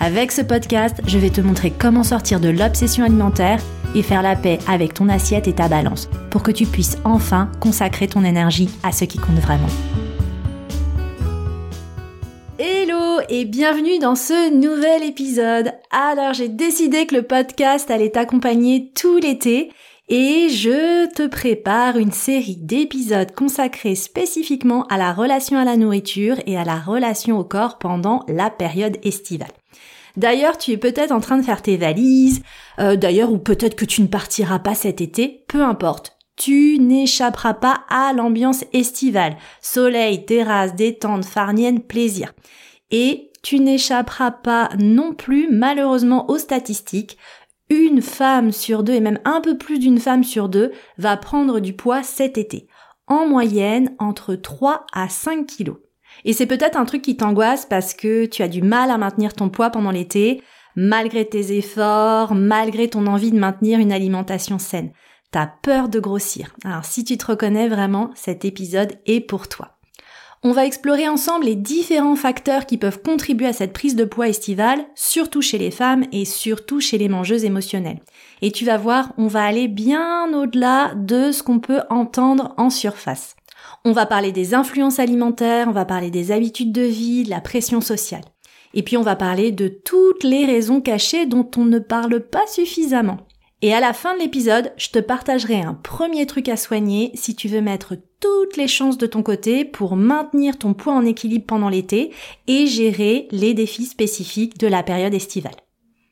Avec ce podcast, je vais te montrer comment sortir de l'obsession alimentaire et faire la paix avec ton assiette et ta balance pour que tu puisses enfin consacrer ton énergie à ce qui compte vraiment. Hello et bienvenue dans ce nouvel épisode. Alors j'ai décidé que le podcast allait t'accompagner tout l'été et je te prépare une série d'épisodes consacrés spécifiquement à la relation à la nourriture et à la relation au corps pendant la période estivale. D'ailleurs, tu es peut-être en train de faire tes valises, euh, d'ailleurs, ou peut-être que tu ne partiras pas cet été, peu importe. Tu n'échapperas pas à l'ambiance estivale. Soleil, terrasse, détente, farnienne, plaisir. Et tu n'échapperas pas non plus, malheureusement, aux statistiques. Une femme sur deux, et même un peu plus d'une femme sur deux, va prendre du poids cet été. En moyenne, entre 3 à 5 kilos. Et c'est peut-être un truc qui t'angoisse parce que tu as du mal à maintenir ton poids pendant l'été, malgré tes efforts, malgré ton envie de maintenir une alimentation saine. T'as peur de grossir. Alors si tu te reconnais vraiment, cet épisode est pour toi. On va explorer ensemble les différents facteurs qui peuvent contribuer à cette prise de poids estivale, surtout chez les femmes et surtout chez les mangeuses émotionnelles. Et tu vas voir, on va aller bien au-delà de ce qu'on peut entendre en surface. On va parler des influences alimentaires, on va parler des habitudes de vie, de la pression sociale. Et puis on va parler de toutes les raisons cachées dont on ne parle pas suffisamment. Et à la fin de l'épisode, je te partagerai un premier truc à soigner si tu veux mettre toutes les chances de ton côté pour maintenir ton poids en équilibre pendant l'été et gérer les défis spécifiques de la période estivale.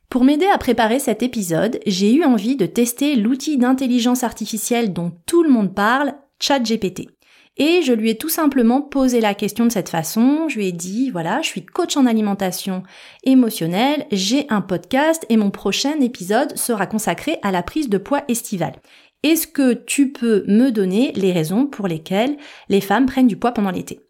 Pour m'aider à préparer cet épisode, j'ai eu envie de tester l'outil d'intelligence artificielle dont tout le monde parle, ChatGPT. Et je lui ai tout simplement posé la question de cette façon. Je lui ai dit, voilà, je suis coach en alimentation émotionnelle, j'ai un podcast et mon prochain épisode sera consacré à la prise de poids estivale. Est-ce que tu peux me donner les raisons pour lesquelles les femmes prennent du poids pendant l'été?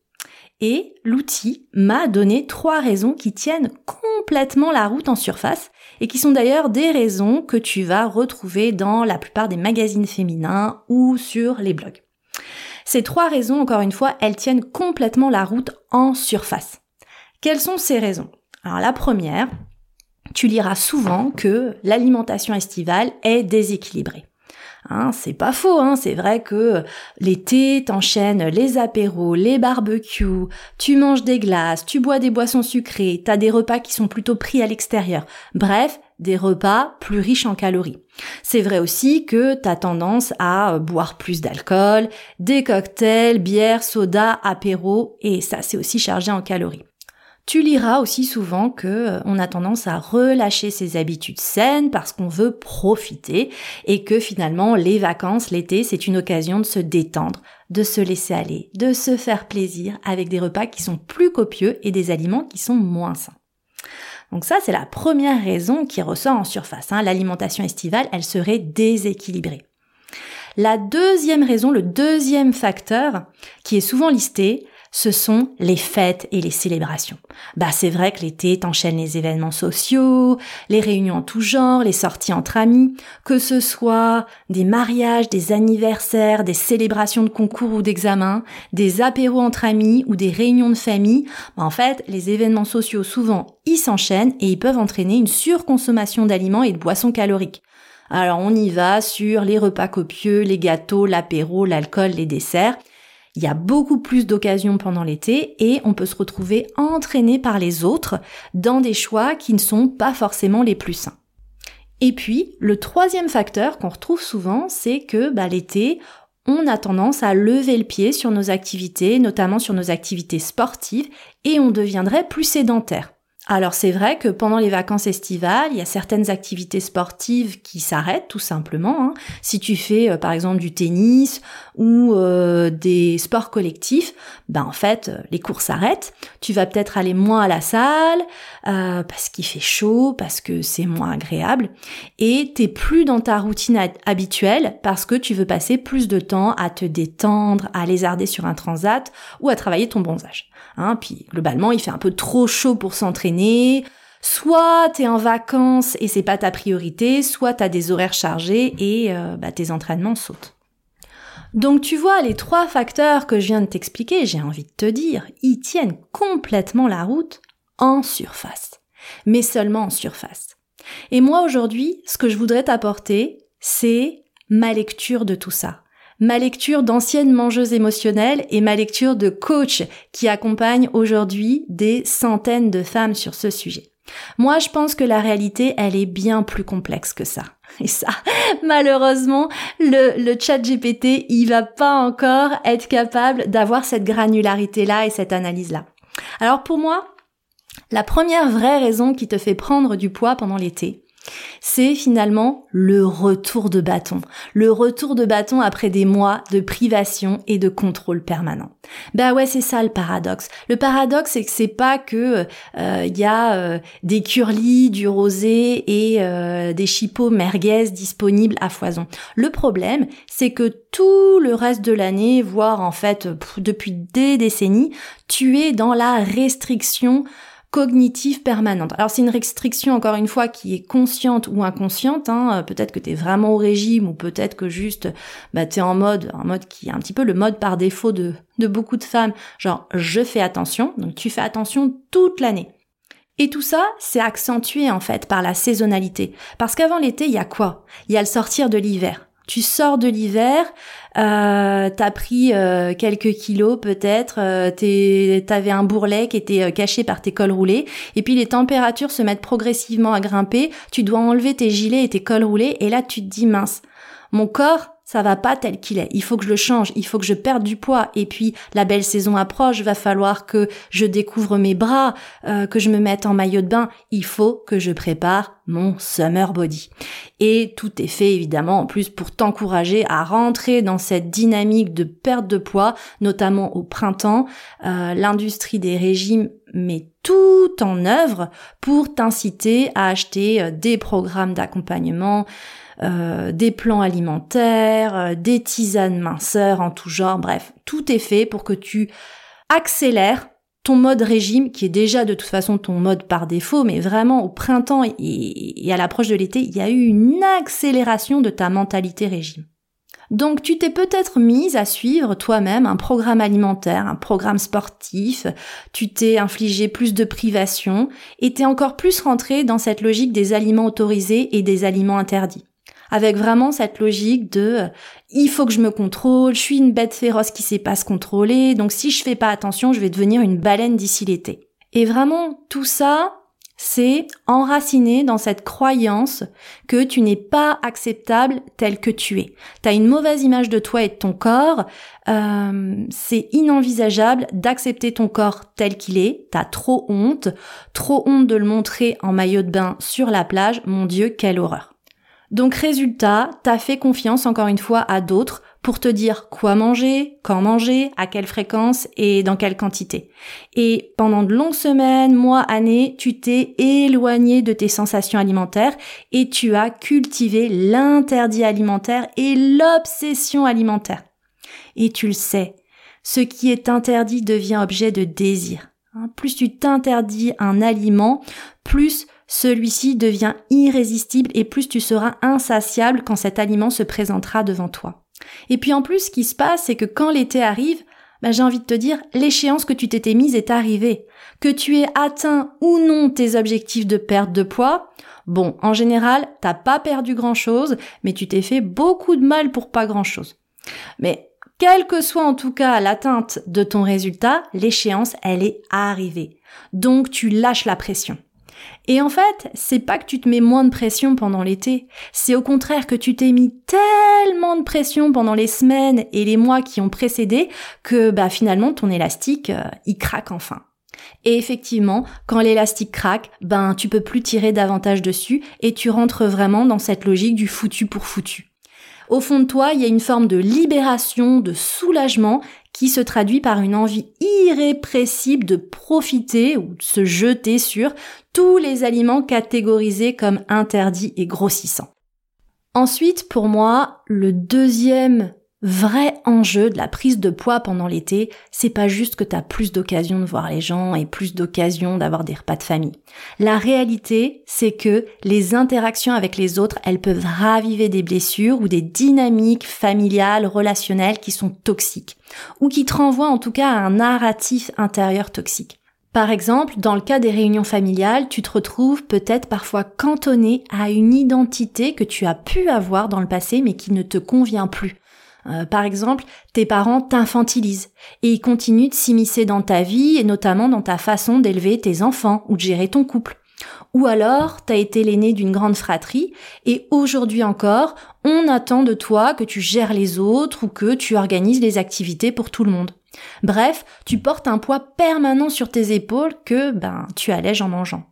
Et l'outil m'a donné trois raisons qui tiennent complètement la route en surface et qui sont d'ailleurs des raisons que tu vas retrouver dans la plupart des magazines féminins ou sur les blogs. Ces trois raisons, encore une fois, elles tiennent complètement la route en surface. Quelles sont ces raisons? Alors la première, tu liras souvent que l'alimentation estivale est déséquilibrée. Hein, c'est pas faux, hein, c'est vrai que l'été, t'enchaînes les apéros, les barbecues, tu manges des glaces, tu bois des boissons sucrées, t'as des repas qui sont plutôt pris à l'extérieur. Bref, des repas plus riches en calories. C'est vrai aussi que t'as tendance à boire plus d'alcool, des cocktails, bières, soda, apéros, et ça c'est aussi chargé en calories. Tu liras aussi souvent que euh, on a tendance à relâcher ses habitudes saines parce qu'on veut profiter et que finalement les vacances, l'été, c'est une occasion de se détendre, de se laisser aller, de se faire plaisir avec des repas qui sont plus copieux et des aliments qui sont moins sains. Donc ça, c'est la première raison qui ressort en surface. Hein. L'alimentation estivale, elle serait déséquilibrée. La deuxième raison, le deuxième facteur qui est souvent listé, ce sont les fêtes et les célébrations. Bah c'est vrai que l'été t'enchaînes les événements sociaux, les réunions en tout genre, les sorties entre amis, que ce soit des mariages, des anniversaires, des célébrations de concours ou d'examens, des apéros entre amis ou des réunions de famille. Bah, en fait, les événements sociaux souvent ils s'enchaînent et ils peuvent entraîner une surconsommation d'aliments et de boissons caloriques. Alors on y va sur les repas copieux, les gâteaux, l'apéro, l'alcool, les desserts. Il y a beaucoup plus d'occasions pendant l'été et on peut se retrouver entraîné par les autres dans des choix qui ne sont pas forcément les plus sains. Et puis, le troisième facteur qu'on retrouve souvent, c'est que bah, l'été, on a tendance à lever le pied sur nos activités, notamment sur nos activités sportives, et on deviendrait plus sédentaire. Alors c'est vrai que pendant les vacances estivales, il y a certaines activités sportives qui s'arrêtent tout simplement. Hein. Si tu fais euh, par exemple du tennis ou euh, des sports collectifs, ben en fait euh, les cours s'arrêtent. Tu vas peut-être aller moins à la salle parce qu'il fait chaud, parce que c'est moins agréable, et t'es plus dans ta routine habituelle parce que tu veux passer plus de temps à te détendre, à lézarder sur un transat ou à travailler ton bronzage. Hein, puis globalement, il fait un peu trop chaud pour s'entraîner. Soit t'es en vacances et c'est pas ta priorité, soit t'as des horaires chargés et euh, bah, tes entraînements sautent. Donc tu vois, les trois facteurs que je viens de t'expliquer, j'ai envie de te dire, ils tiennent complètement la route en surface. Mais seulement en surface. Et moi aujourd'hui, ce que je voudrais t'apporter, c'est ma lecture de tout ça ma lecture d'ancienne mangeuse émotionnelle et ma lecture de coach qui accompagne aujourd'hui des centaines de femmes sur ce sujet. Moi, je pense que la réalité, elle est bien plus complexe que ça. Et ça, malheureusement, le, le chat GPT, il va pas encore être capable d'avoir cette granularité-là et cette analyse-là. Alors pour moi, la première vraie raison qui te fait prendre du poids pendant l'été, c'est finalement le retour de bâton. Le retour de bâton après des mois de privation et de contrôle permanent. Bah ouais, c'est ça le paradoxe. Le paradoxe, c'est que c'est pas que il euh, y a euh, des curlis, du rosé et euh, des chipots merguez disponibles à foison. Le problème, c'est que tout le reste de l'année, voire en fait depuis des décennies, tu es dans la restriction cognitive permanente. Alors c'est une restriction encore une fois qui est consciente ou inconsciente. Hein. Peut-être que tu es vraiment au régime ou peut-être que juste bah, tu es en mode, un mode qui est un petit peu le mode par défaut de, de beaucoup de femmes. Genre je fais attention, donc tu fais attention toute l'année. Et tout ça, c'est accentué en fait par la saisonnalité. Parce qu'avant l'été, il y a quoi? Il y a le sortir de l'hiver. Tu sors de l'hiver, euh, t'as pris euh, quelques kilos peut-être, euh, t'avais un bourrelet qui était euh, caché par tes cols roulés, et puis les températures se mettent progressivement à grimper, tu dois enlever tes gilets et tes cols roulés, et là tu te dis mince, mon corps, ça va pas tel qu'il est. Il faut que je le change, il faut que je perde du poids. Et puis la belle saison approche, va falloir que je découvre mes bras, euh, que je me mette en maillot de bain. Il faut que je prépare mon summer body. Et tout est fait évidemment en plus pour t'encourager à rentrer dans cette dynamique de perte de poids, notamment au printemps. Euh, l'industrie des régimes met tout en œuvre pour t'inciter à acheter euh, des programmes d'accompagnement, euh, des plans alimentaires, euh, des tisanes minceurs en tout genre, bref, tout est fait pour que tu accélères ton mode régime, qui est déjà de toute façon ton mode par défaut, mais vraiment au printemps et à l'approche de l'été, il y a eu une accélération de ta mentalité régime. Donc tu t'es peut-être mise à suivre toi-même un programme alimentaire, un programme sportif, tu t'es infligé plus de privations et t'es encore plus rentré dans cette logique des aliments autorisés et des aliments interdits avec vraiment cette logique de euh, il faut que je me contrôle, je suis une bête féroce qui sait pas se contrôler, donc si je fais pas attention, je vais devenir une baleine d'ici l'été. Et vraiment tout ça, c'est enraciné dans cette croyance que tu n'es pas acceptable tel que tu es. Tu as une mauvaise image de toi et de ton corps, euh, c'est inenvisageable d'accepter ton corps tel qu'il est, t'as trop honte, trop honte de le montrer en maillot de bain sur la plage, mon Dieu, quelle horreur. Donc résultat, t'as fait confiance encore une fois à d'autres pour te dire quoi manger, quand manger, à quelle fréquence et dans quelle quantité. Et pendant de longues semaines, mois, années, tu t'es éloigné de tes sensations alimentaires et tu as cultivé l'interdit alimentaire et l'obsession alimentaire. Et tu le sais, ce qui est interdit devient objet de désir. Hein, plus tu t'interdis un aliment, plus celui-ci devient irrésistible et plus tu seras insatiable quand cet aliment se présentera devant toi. Et puis en plus, ce qui se passe, c'est que quand l'été arrive, ben, j'ai envie de te dire, l'échéance que tu t'étais mise est arrivée. Que tu aies atteint ou non tes objectifs de perte de poids, bon, en général, t'as pas perdu grand chose, mais tu t'es fait beaucoup de mal pour pas grand chose. Mais quelle que soit en tout cas l'atteinte de ton résultat, l'échéance, elle est arrivée. Donc tu lâches la pression. Et en fait, c'est pas que tu te mets moins de pression pendant l'été, c'est au contraire que tu t'es mis tellement de pression pendant les semaines et les mois qui ont précédé que bah finalement ton élastique, euh, il craque enfin. Et effectivement, quand l'élastique craque, ben tu peux plus tirer davantage dessus et tu rentres vraiment dans cette logique du foutu pour foutu. Au fond de toi, il y a une forme de libération, de soulagement qui se traduit par une envie irrépressible de profiter ou de se jeter sur tous les aliments catégorisés comme interdits et grossissants. Ensuite, pour moi, le deuxième vrai enjeu de la prise de poids pendant l'été, c'est pas juste que tu as plus d'occasions de voir les gens et plus d'occasions d'avoir des repas de famille. La réalité, c'est que les interactions avec les autres, elles peuvent raviver des blessures ou des dynamiques familiales, relationnelles qui sont toxiques ou qui te renvoient en tout cas à un narratif intérieur toxique. Par exemple, dans le cas des réunions familiales, tu te retrouves peut-être parfois cantonné à une identité que tu as pu avoir dans le passé mais qui ne te convient plus. Euh, par exemple, tes parents t'infantilisent et ils continuent de s'immiscer dans ta vie et notamment dans ta façon d'élever tes enfants ou de gérer ton couple. Ou alors, t'as été l'aîné d'une grande fratrie et aujourd'hui encore, on attend de toi que tu gères les autres ou que tu organises les activités pour tout le monde. Bref, tu portes un poids permanent sur tes épaules que, ben, tu allèges en mangeant.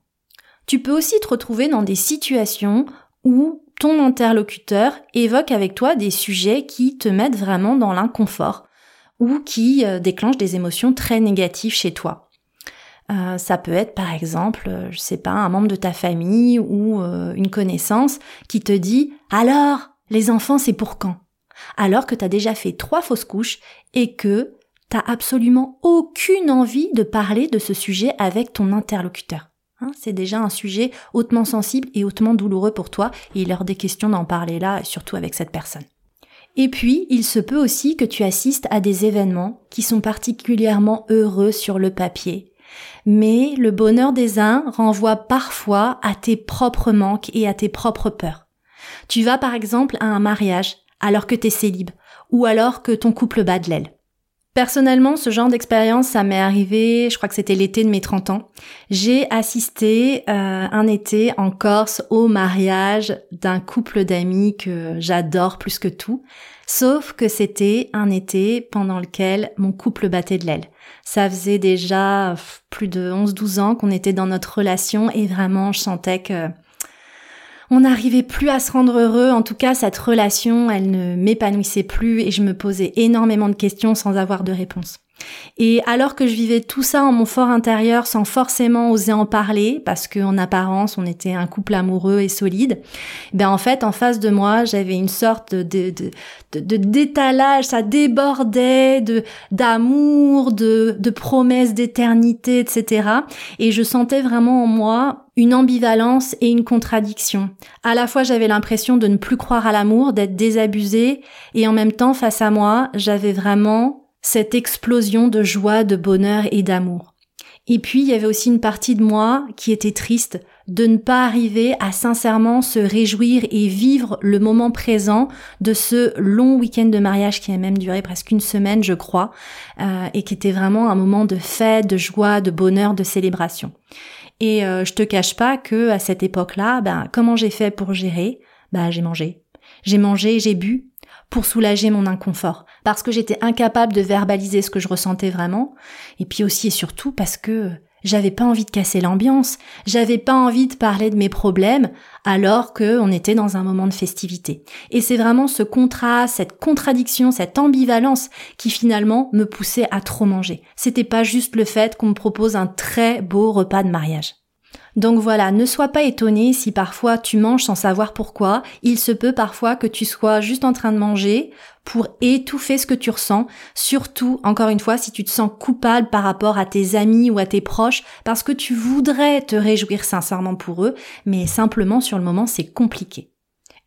Tu peux aussi te retrouver dans des situations où ton interlocuteur évoque avec toi des sujets qui te mettent vraiment dans l'inconfort ou qui euh, déclenchent des émotions très négatives chez toi. Euh, ça peut être par exemple, euh, je sais pas, un membre de ta famille ou une connaissance qui te dit alors les enfants c'est pour quand? Alors que tu as déjà fait trois fausses couches et que t'as absolument aucune envie de parler de ce sujet avec ton interlocuteur. Hein, c'est déjà un sujet hautement sensible et hautement douloureux pour toi et il est des questions d'en parler là, surtout avec cette personne. Et puis, il se peut aussi que tu assistes à des événements qui sont particulièrement heureux sur le papier. Mais le bonheur des uns renvoie parfois à tes propres manques et à tes propres peurs. Tu vas par exemple à un mariage alors que t'es célib ou alors que ton couple bat de l'aile. Personnellement, ce genre d'expérience, ça m'est arrivé, je crois que c'était l'été de mes 30 ans. J'ai assisté euh, un été en Corse au mariage d'un couple d'amis que j'adore plus que tout. Sauf que c'était un été pendant lequel mon couple battait de l'aile. Ça faisait déjà plus de 11-12 ans qu'on était dans notre relation et vraiment je sentais que on n'arrivait plus à se rendre heureux. En tout cas, cette relation, elle ne m'épanouissait plus et je me posais énormément de questions sans avoir de réponse. Et alors que je vivais tout ça en mon fort intérieur sans forcément oser en parler, parce qu'en apparence on était un couple amoureux et solide, ben en fait en face de moi j'avais une sorte de, de, de, d'étalage, ça débordait de d'amour, de, de promesses d'éternité, etc. Et je sentais vraiment en moi une ambivalence et une contradiction. À la fois j'avais l'impression de ne plus croire à l'amour, d'être désabusée, et en même temps face à moi j'avais vraiment cette explosion de joie, de bonheur et d'amour. Et puis il y avait aussi une partie de moi qui était triste de ne pas arriver à sincèrement se réjouir et vivre le moment présent de ce long week-end de mariage qui a même duré presque une semaine, je crois, euh, et qui était vraiment un moment de fête, de joie, de bonheur, de célébration. Et euh, je te cache pas que à cette époque-là, ben comment j'ai fait pour gérer? Ben j'ai mangé, j'ai mangé, j'ai bu, pour soulager mon inconfort, parce que j'étais incapable de verbaliser ce que je ressentais vraiment, et puis aussi et surtout parce que j'avais pas envie de casser l'ambiance, j'avais pas envie de parler de mes problèmes alors que on était dans un moment de festivité. Et c'est vraiment ce contraste, cette contradiction, cette ambivalence qui finalement me poussait à trop manger. C'était pas juste le fait qu'on me propose un très beau repas de mariage. Donc voilà, ne sois pas étonné si parfois tu manges sans savoir pourquoi. Il se peut parfois que tu sois juste en train de manger pour étouffer ce que tu ressens, surtout, encore une fois, si tu te sens coupable par rapport à tes amis ou à tes proches, parce que tu voudrais te réjouir sincèrement pour eux, mais simplement sur le moment c'est compliqué.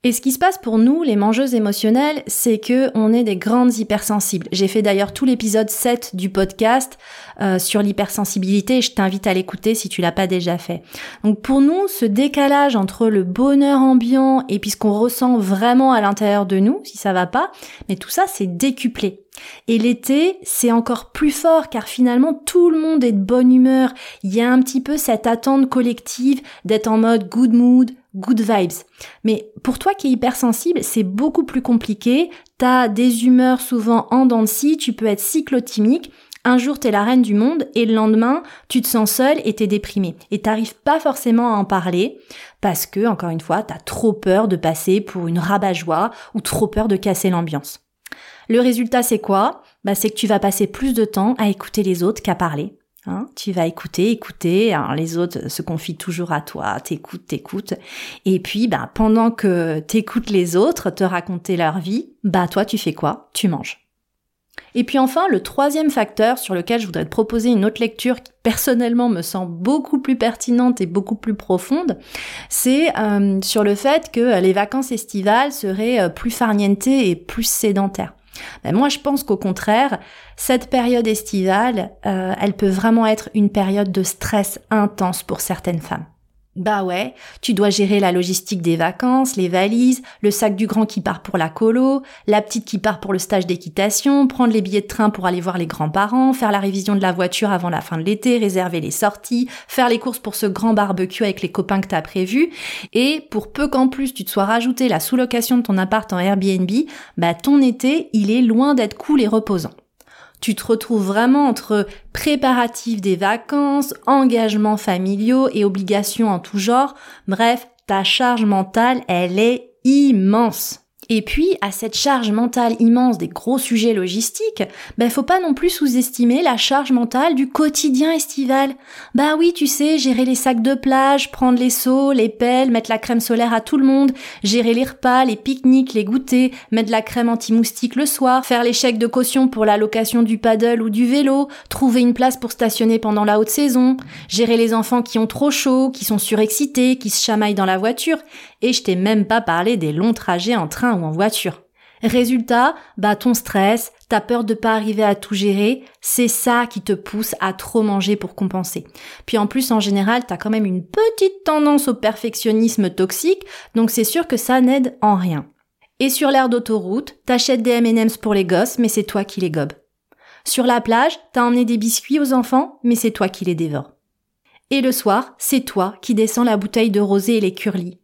Et ce qui se passe pour nous, les mangeuses émotionnelles, c'est que on est des grandes hypersensibles. J'ai fait d'ailleurs tout l'épisode 7 du podcast euh, sur l'hypersensibilité je t'invite à l'écouter si tu l'as pas déjà fait. Donc pour nous, ce décalage entre le bonheur ambiant et puis ce qu'on ressent vraiment à l'intérieur de nous, si ça va pas, mais tout ça c'est décuplé. Et l'été, c'est encore plus fort car finalement tout le monde est de bonne humeur. Il y a un petit peu cette attente collective d'être en mode good mood, good vibes. Mais pour toi qui es hypersensible, c'est beaucoup plus compliqué. T'as des humeurs souvent en dents de scie, tu peux être cyclotimique. Un jour, t'es la reine du monde et le lendemain, tu te sens seule et t'es déprimée. Et t'arrives pas forcément à en parler parce que, encore une fois, t'as trop peur de passer pour une rabat-joie ou trop peur de casser l'ambiance. Le résultat, c'est quoi? Bah, C'est que tu vas passer plus de temps à écouter les autres qu'à parler. Hein tu vas écouter, écouter, les autres se confient toujours à toi, t'écoutes, t'écoutes. Et puis, bah, pendant que t'écoutes les autres te raconter leur vie, bah, toi, tu fais quoi? Tu manges. Et puis enfin, le troisième facteur sur lequel je voudrais te proposer une autre lecture qui personnellement me semble beaucoup plus pertinente et beaucoup plus profonde, c'est euh, sur le fait que les vacances estivales seraient euh, plus farnientes et plus sédentaires. Ben moi, je pense qu'au contraire, cette période estivale, euh, elle peut vraiment être une période de stress intense pour certaines femmes. Bah ouais, tu dois gérer la logistique des vacances, les valises, le sac du grand qui part pour la colo, la petite qui part pour le stage d'équitation, prendre les billets de train pour aller voir les grands-parents, faire la révision de la voiture avant la fin de l'été, réserver les sorties, faire les courses pour ce grand barbecue avec les copains que t'as prévu, et pour peu qu'en plus tu te sois rajouté la sous-location de ton appart en Airbnb, bah ton été, il est loin d'être cool et reposant. Tu te retrouves vraiment entre préparatifs des vacances, engagements familiaux et obligations en tout genre. Bref, ta charge mentale, elle est immense. Et puis, à cette charge mentale immense des gros sujets logistiques, ben faut pas non plus sous-estimer la charge mentale du quotidien estival. Bah oui, tu sais, gérer les sacs de plage, prendre les seaux, les pelles, mettre la crème solaire à tout le monde, gérer les repas, les pique-niques, les goûters, mettre la crème anti-moustique le soir, faire les chèques de caution pour la location du paddle ou du vélo, trouver une place pour stationner pendant la haute saison, gérer les enfants qui ont trop chaud, qui sont surexcités, qui se chamaillent dans la voiture, et je t'ai même pas parlé des longs trajets en train en voiture. Résultat, bah ton stress, ta peur de pas arriver à tout gérer, c'est ça qui te pousse à trop manger pour compenser. Puis en plus en général, t'as quand même une petite tendance au perfectionnisme toxique, donc c'est sûr que ça n'aide en rien. Et sur l'air d'autoroute, t'achètes des M&M's pour les gosses, mais c'est toi qui les gobes. Sur la plage, t'as emmené des biscuits aux enfants, mais c'est toi qui les dévores. Et le soir, c'est toi qui descends la bouteille de rosé et les curlis.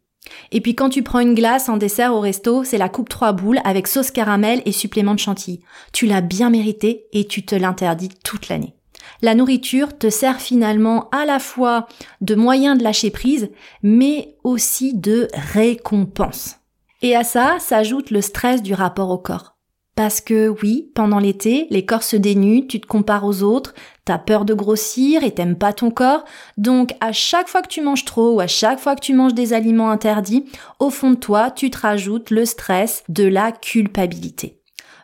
Et puis quand tu prends une glace en dessert au resto, c'est la coupe trois boules avec sauce caramel et supplément de chantilly. Tu l'as bien mérité et tu te l'interdis toute l'année. La nourriture te sert finalement à la fois de moyen de lâcher prise, mais aussi de récompense. Et à ça s'ajoute le stress du rapport au corps. Parce que oui, pendant l'été, les corps se dénudent, tu te compares aux autres, t'as peur de grossir et t'aimes pas ton corps, donc à chaque fois que tu manges trop ou à chaque fois que tu manges des aliments interdits, au fond de toi, tu te rajoutes le stress de la culpabilité.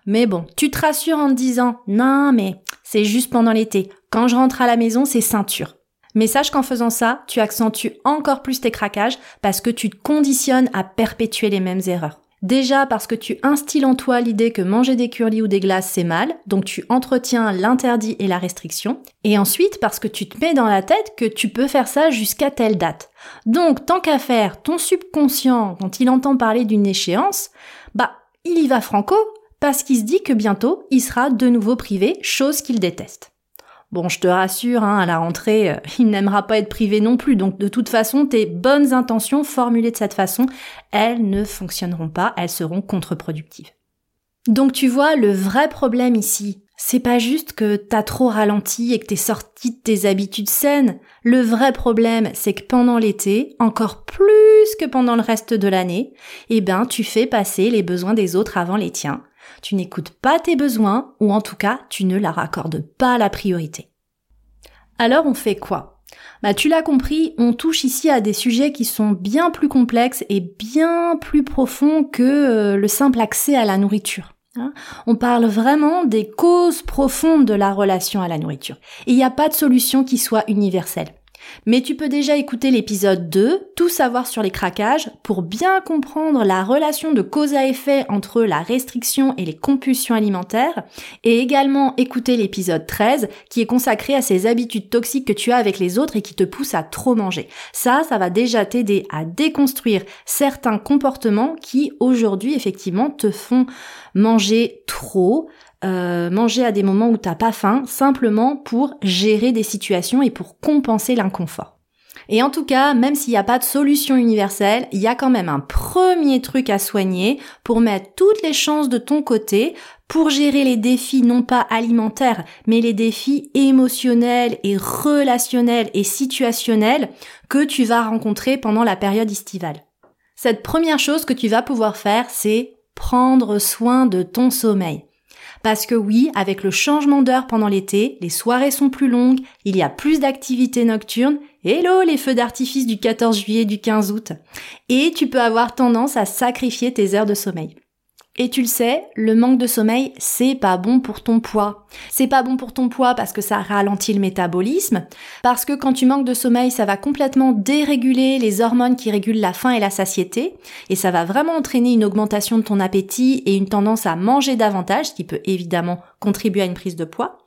Mais bon, tu te rassures en te disant non mais c'est juste pendant l'été. Quand je rentre à la maison, c'est ceinture. Mais sache qu'en faisant ça, tu accentues encore plus tes craquages parce que tu te conditionnes à perpétuer les mêmes erreurs. Déjà parce que tu instilles en toi l'idée que manger des curlis ou des glaces c'est mal, donc tu entretiens l'interdit et la restriction. Et ensuite parce que tu te mets dans la tête que tu peux faire ça jusqu'à telle date. Donc tant qu'à faire, ton subconscient, quand il entend parler d'une échéance, bah il y va franco parce qu'il se dit que bientôt il sera de nouveau privé, chose qu'il déteste. Bon, je te rassure, hein, à la rentrée, euh, il n'aimera pas être privé non plus. Donc, de toute façon, tes bonnes intentions formulées de cette façon, elles ne fonctionneront pas, elles seront contre-productives. Donc, tu vois, le vrai problème ici, c'est pas juste que t'as trop ralenti et que t'es sorti de tes habitudes saines. Le vrai problème, c'est que pendant l'été, encore plus que pendant le reste de l'année, eh ben, tu fais passer les besoins des autres avant les tiens tu n'écoutes pas tes besoins ou en tout cas tu ne leur accordes pas la priorité. Alors on fait quoi? Bah tu l'as compris, on touche ici à des sujets qui sont bien plus complexes et bien plus profonds que euh, le simple accès à la nourriture. Hein. on parle vraiment des causes profondes de la relation à la nourriture. il n'y a pas de solution qui soit universelle. Mais tu peux déjà écouter l'épisode 2, Tout savoir sur les craquages, pour bien comprendre la relation de cause à effet entre la restriction et les compulsions alimentaires, et également écouter l'épisode 13, qui est consacré à ces habitudes toxiques que tu as avec les autres et qui te poussent à trop manger. Ça, ça va déjà t'aider à déconstruire certains comportements qui aujourd'hui effectivement te font manger trop, euh, manger à des moments où t'as pas faim, simplement pour gérer des situations et pour compenser l'inconfort. Et en tout cas, même s'il n'y a pas de solution universelle, il y a quand même un premier truc à soigner pour mettre toutes les chances de ton côté pour gérer les défis non pas alimentaires, mais les défis émotionnels et relationnels et situationnels que tu vas rencontrer pendant la période estivale. Cette première chose que tu vas pouvoir faire, c'est prendre soin de ton sommeil. Parce que oui, avec le changement d'heure pendant l'été, les soirées sont plus longues, il y a plus d'activités nocturnes, hello les feux d'artifice du 14 juillet du 15 août, et tu peux avoir tendance à sacrifier tes heures de sommeil. Et tu le sais, le manque de sommeil, c'est pas bon pour ton poids. C'est pas bon pour ton poids parce que ça ralentit le métabolisme, parce que quand tu manques de sommeil, ça va complètement déréguler les hormones qui régulent la faim et la satiété, et ça va vraiment entraîner une augmentation de ton appétit et une tendance à manger davantage, ce qui peut évidemment contribuer à une prise de poids.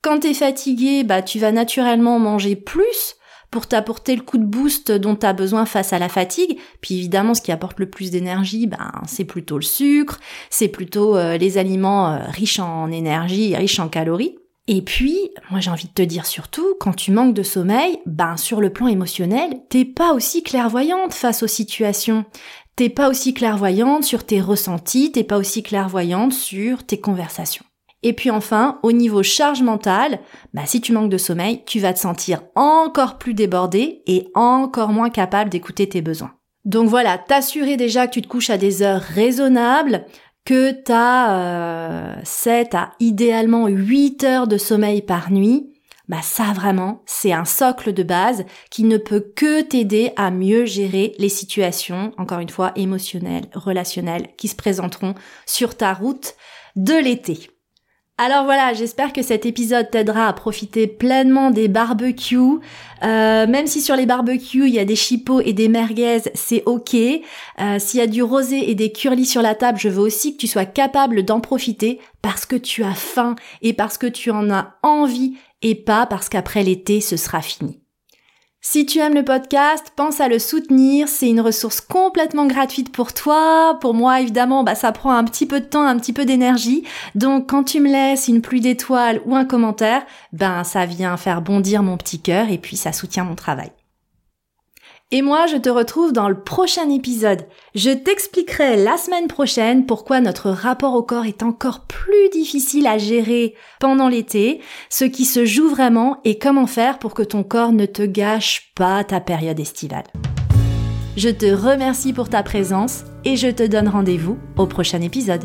Quand t'es fatigué, bah tu vas naturellement manger plus, pour t'apporter le coup de boost dont tu as besoin face à la fatigue. Puis évidemment, ce qui apporte le plus d'énergie, ben, c'est plutôt le sucre, c'est plutôt euh, les aliments euh, riches en énergie, riches en calories. Et puis, moi j'ai envie de te dire surtout, quand tu manques de sommeil, ben sur le plan émotionnel, t'es pas aussi clairvoyante face aux situations. T'es pas aussi clairvoyante sur tes ressentis, t'es pas aussi clairvoyante sur tes conversations. Et puis enfin, au niveau charge mentale, bah si tu manques de sommeil, tu vas te sentir encore plus débordé et encore moins capable d'écouter tes besoins. Donc voilà, t'assurer déjà que tu te couches à des heures raisonnables, que tu as euh, 7 à idéalement 8 heures de sommeil par nuit, bah ça vraiment, c'est un socle de base qui ne peut que t'aider à mieux gérer les situations, encore une fois, émotionnelles, relationnelles, qui se présenteront sur ta route de l'été. Alors voilà, j'espère que cet épisode t'aidera à profiter pleinement des barbecues. Euh, même si sur les barbecues il y a des chipots et des merguez, c'est ok. Euh, S'il y a du rosé et des curlis sur la table, je veux aussi que tu sois capable d'en profiter parce que tu as faim et parce que tu en as envie et pas parce qu'après l'été ce sera fini. Si tu aimes le podcast, pense à le soutenir. C'est une ressource complètement gratuite pour toi. Pour moi, évidemment, bah, ça prend un petit peu de temps, un petit peu d'énergie. Donc, quand tu me laisses une pluie d'étoiles ou un commentaire, ben, ça vient faire bondir mon petit cœur et puis ça soutient mon travail. Et moi, je te retrouve dans le prochain épisode. Je t'expliquerai la semaine prochaine pourquoi notre rapport au corps est encore plus difficile à gérer pendant l'été, ce qui se joue vraiment et comment faire pour que ton corps ne te gâche pas ta période estivale. Je te remercie pour ta présence et je te donne rendez-vous au prochain épisode.